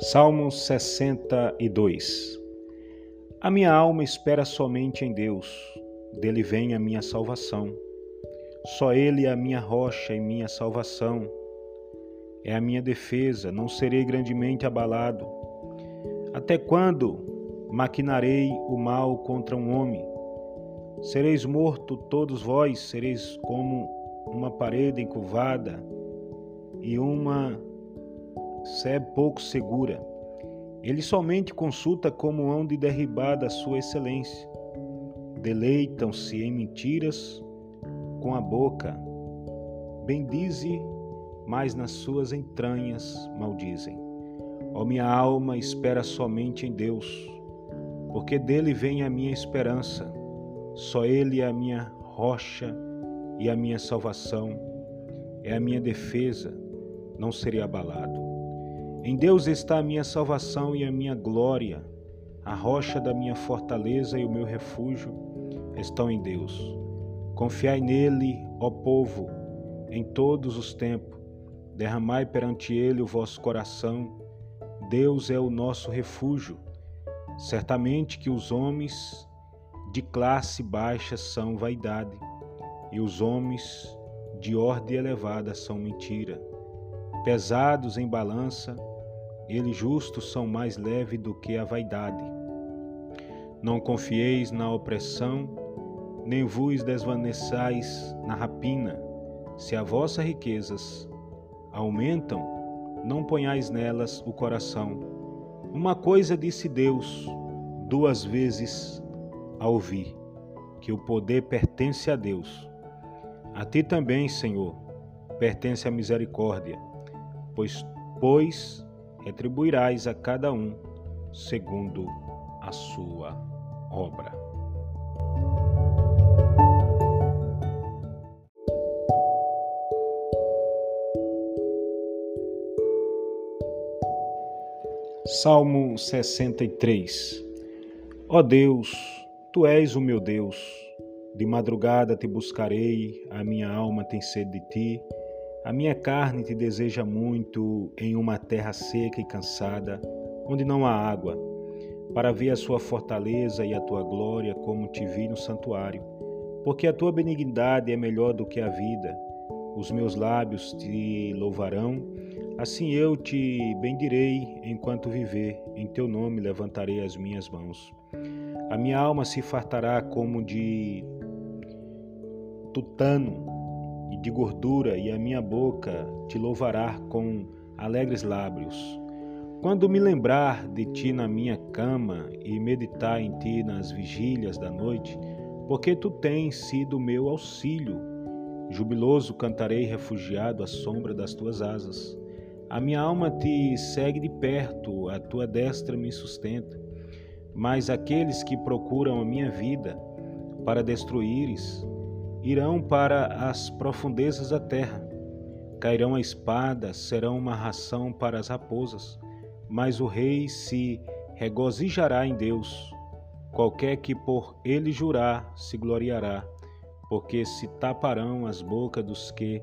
Salmo 62 A minha alma espera somente em Deus, dele vem a minha salvação. Só Ele é a minha rocha e minha salvação. É a minha defesa, não serei grandemente abalado. Até quando maquinarei o mal contra um homem? Sereis morto todos vós, sereis como uma parede encurvada e uma sé pouco segura. Ele somente consulta como hão de derribar da sua excelência. Deleitam-se em mentiras com a boca. Bendize, mas nas suas entranhas maldizem. Ó minha alma, espera somente em Deus, porque dele vem a minha esperança. Só ele é a minha rocha e a minha salvação, é a minha defesa, não serei abalado. Em Deus está a minha salvação e a minha glória, a rocha da minha fortaleza e o meu refúgio estão em Deus. Confiai nele, ó povo, em todos os tempos. Derramai perante ele o vosso coração. Deus é o nosso refúgio. Certamente que os homens de classe baixa são vaidade, e os homens de ordem elevada são mentira. Pesados em balança, eles justos são mais leves do que a vaidade. Não confieis na opressão, nem vos desvaneçais na rapina. Se as vossas riquezas aumentam, não ponhais nelas o coração. Uma coisa disse Deus duas vezes a ouvir, que o poder pertence a Deus. A ti também, Senhor, pertence a misericórdia, pois, pois retribuirás a cada um segundo a sua obra. Salmo 63 Ó Deus, tu és o meu Deus, de madrugada te buscarei, a minha alma tem sede de ti. A minha carne te deseja muito em uma terra seca e cansada, onde não há água, para ver a sua fortaleza e a tua glória, como te vi no santuário. Porque a tua benignidade é melhor do que a vida. Os meus lábios te louvarão, assim eu te bendirei enquanto viver. Em teu nome levantarei as minhas mãos. A minha alma se fartará como de tutano e de gordura, e a minha boca te louvará com alegres lábios. Quando me lembrar de ti na minha cama e meditar em ti nas vigílias da noite, porque tu tens sido meu auxílio, jubiloso cantarei refugiado à sombra das tuas asas. A minha alma te segue de perto, a tua destra me sustenta. Mas aqueles que procuram a minha vida para destruíres, irão para as profundezas da terra. Cairão a espada, serão uma ração para as raposas, mas o rei se regozijará em Deus. Qualquer que por ele jurar se gloriará, porque se taparão as bocas dos que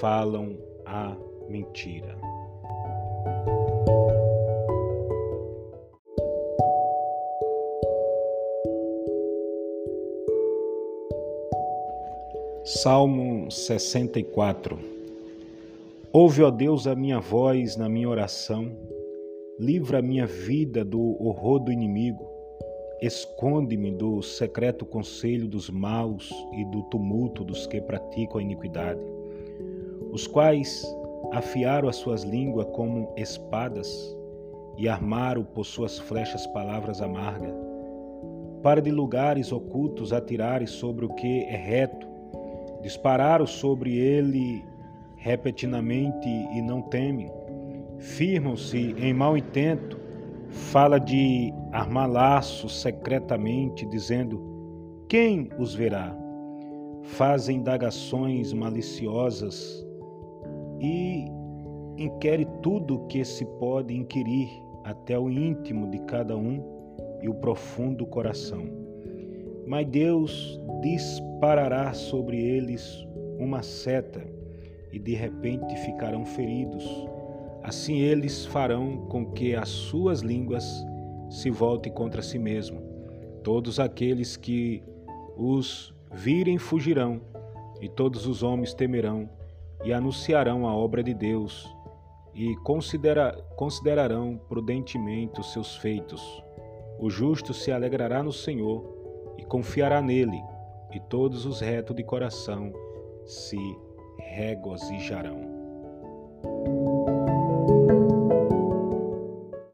falam a mentira. Salmo 64 Ouve, ó Deus, a minha voz na minha oração, livra a minha vida do horror do inimigo, esconde-me do secreto conselho dos maus e do tumulto dos que praticam a iniquidade, os quais afiaram as suas línguas como espadas e armaram por suas flechas palavras amargas, para de lugares ocultos atirarem sobre o que é reto Dispararam sobre ele repetidamente e não temem. Firmam-se em mau intento. Fala de armar laços secretamente, dizendo: Quem os verá? Fazem indagações maliciosas e inquere tudo o que se pode inquirir, até o íntimo de cada um e o profundo coração mas Deus disparará sobre eles uma seta e de repente ficarão feridos. Assim eles farão com que as suas línguas se voltem contra si mesmo. Todos aqueles que os virem fugirão, e todos os homens temerão e anunciarão a obra de Deus e considera considerarão prudentemente os seus feitos. O justo se alegrará no Senhor e confiará nele, e todos os retos de coração se regozijarão.